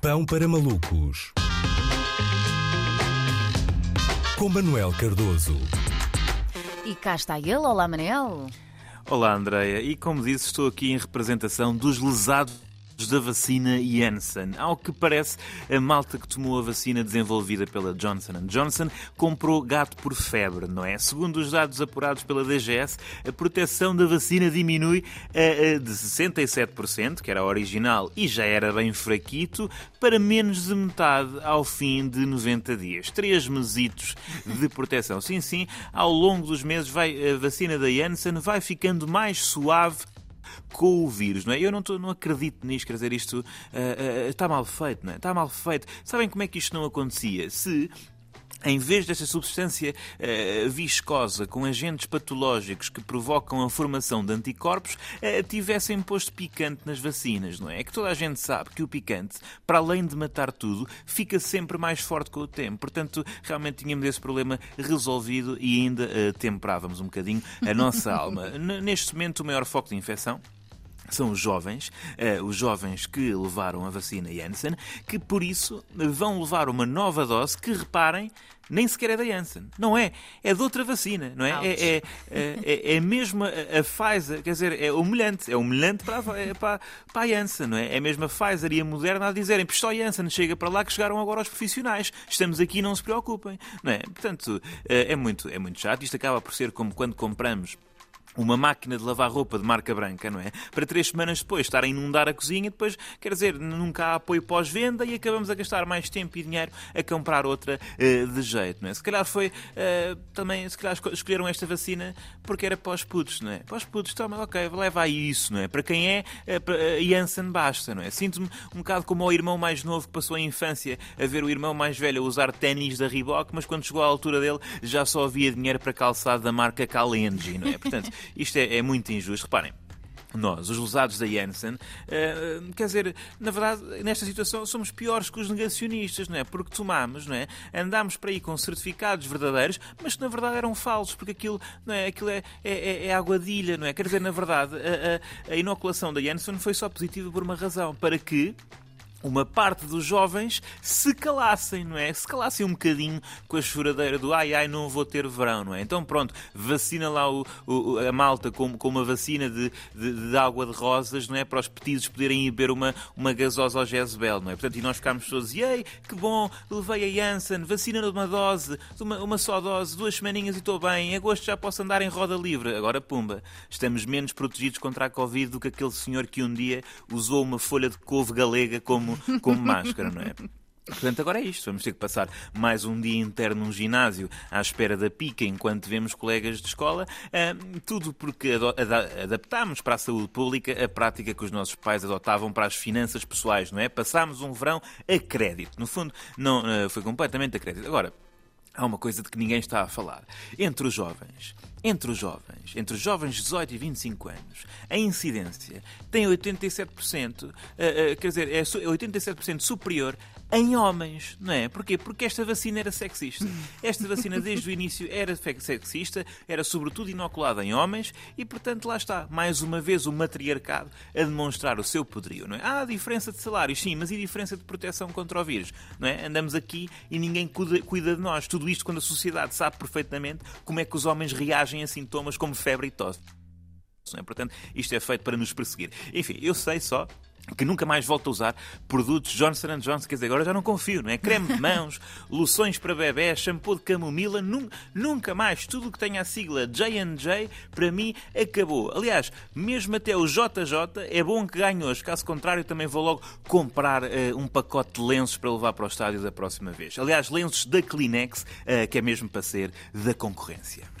Pão para malucos. Com Manuel Cardoso. E cá está ele, olá Manel. Olá, Andreia. E como disse, estou aqui em representação dos lesados da vacina Janssen. Ao que parece, a malta que tomou a vacina desenvolvida pela Johnson Johnson comprou gato por febre, não é? Segundo os dados apurados pela DGS, a proteção da vacina diminui de 67%, que era a original e já era bem fraquito, para menos de metade ao fim de 90 dias. Três mesitos de proteção. Sim, sim, ao longo dos meses vai, a vacina da Janssen vai ficando mais suave com o vírus, não é? Eu não, tô, não acredito nisto, quer dizer, isto uh, uh, está mal feito, não é? Está mal feito. Sabem como é que isto não acontecia? Se em vez desta substância uh, viscosa com agentes patológicos que provocam a formação de anticorpos, uh, tivessem posto picante nas vacinas, não é? É que toda a gente sabe que o picante, para além de matar tudo, fica sempre mais forte com o tempo. Portanto, realmente tínhamos esse problema resolvido e ainda uh, temperávamos um bocadinho a nossa alma. Neste momento, o maior foco de infecção são os jovens, uh, os jovens que levaram a vacina Janssen, que por isso vão levar uma nova dose que, reparem, nem sequer é da Janssen. Não é. É de outra vacina, não é? É, é, é, é, mesmo a, a, Pfizer, quer dizer, é humilhante. É humilhante para, a, para, para a Janssen, não é? É mesmo a Pfizer e a Moderna a dizerem, pois só a Janssen chega para lá que chegaram agora os profissionais. Estamos aqui, não se preocupem. Não é? Portanto, é muito, é muito chato. Isto acaba por ser como quando compramos uma máquina de lavar roupa de marca branca, não é? Para três semanas depois estar a inundar a cozinha, depois, quer dizer, nunca há apoio pós-venda e acabamos a gastar mais tempo e dinheiro a comprar outra uh, de jeito, não é? Se calhar foi uh, também, se calhar escolheram esta vacina porque era pós-putos, não é? Pós-putos, toma, ok, leva aí isso, não é? Para quem é, uh, Janssen basta, não é? Sinto-me um bocado como o irmão mais novo que passou a infância a ver o irmão mais velho usar ténis da Reebok, mas quando chegou à altura dele já só havia dinheiro para calçado da marca Kalenji, não é? Portanto, isto é, é muito injusto. Reparem, nós, os lesados da Janssen, uh, quer dizer, na verdade, nesta situação somos piores que os negacionistas, não é? Porque tomamos, não é? Andámos para aí com certificados verdadeiros, mas que na verdade eram falsos, porque aquilo, não é? Aquilo é, é, é, é aguadilha, não é? Quer dizer, na verdade, a, a, a inoculação da Janssen foi só positiva por uma razão, para que uma parte dos jovens se calassem, não é? Se calassem um bocadinho com a choradeira do ai ai não vou ter verão, não é? Então pronto, vacina lá o, o, a malta com, com uma vacina de, de, de, água de rosas, não é? Para os petizes poderem ir beber uma, uma gasosa ao Jezebel, não é? Portanto, e nós ficámos todos, ei, que bom, levei a Janssen, vacina de uma dose, de uma, uma só dose, duas semaninhas e estou bem, em agosto já posso andar em roda livre. Agora, pumba, estamos menos protegidos contra a Covid do que aquele senhor que um dia usou uma folha de couve galega como como, como máscara, não é? Portanto, agora é isto. Vamos ter que passar mais um dia inteiro num ginásio à espera da pica enquanto vemos colegas de escola. Tudo porque adaptámos para a saúde pública a prática que os nossos pais adotavam para as finanças pessoais, não é? Passámos um verão a crédito. No fundo, não uh, foi completamente a crédito. Agora, há uma coisa de que ninguém está a falar. Entre os jovens, entre os jovens, entre os jovens de 18 e 25 anos, a incidência tem 87%, uh, uh, quer dizer, é 87% superior em homens, não é? Porquê? Porque esta vacina era sexista. Esta vacina desde o início era sexista, era sobretudo inoculada em homens e, portanto, lá está, mais uma vez o matriarcado a demonstrar o seu poderio, não é? Há diferença de salários, sim, mas e diferença de proteção contra o vírus, não é? Andamos aqui e ninguém cuida, cuida de nós. Tudo isto quando a sociedade sabe perfeitamente como é que os homens reagem a sintomas como febre e tosse. É? Portanto, isto é feito para nos perseguir. Enfim, eu sei só que nunca mais volto a usar produtos Johnson Johnson, quer dizer, agora já não confio, não é? Creme de mãos, loções para bebê, shampoo de camomila, num, nunca mais. Tudo o que tenha a sigla J&J, para mim, acabou. Aliás, mesmo até o JJ, é bom que ganhe hoje. Caso contrário, também vou logo comprar uh, um pacote de lenços para levar para o estádio da próxima vez. Aliás, lenços da Kleenex, uh, que é mesmo para ser da concorrência.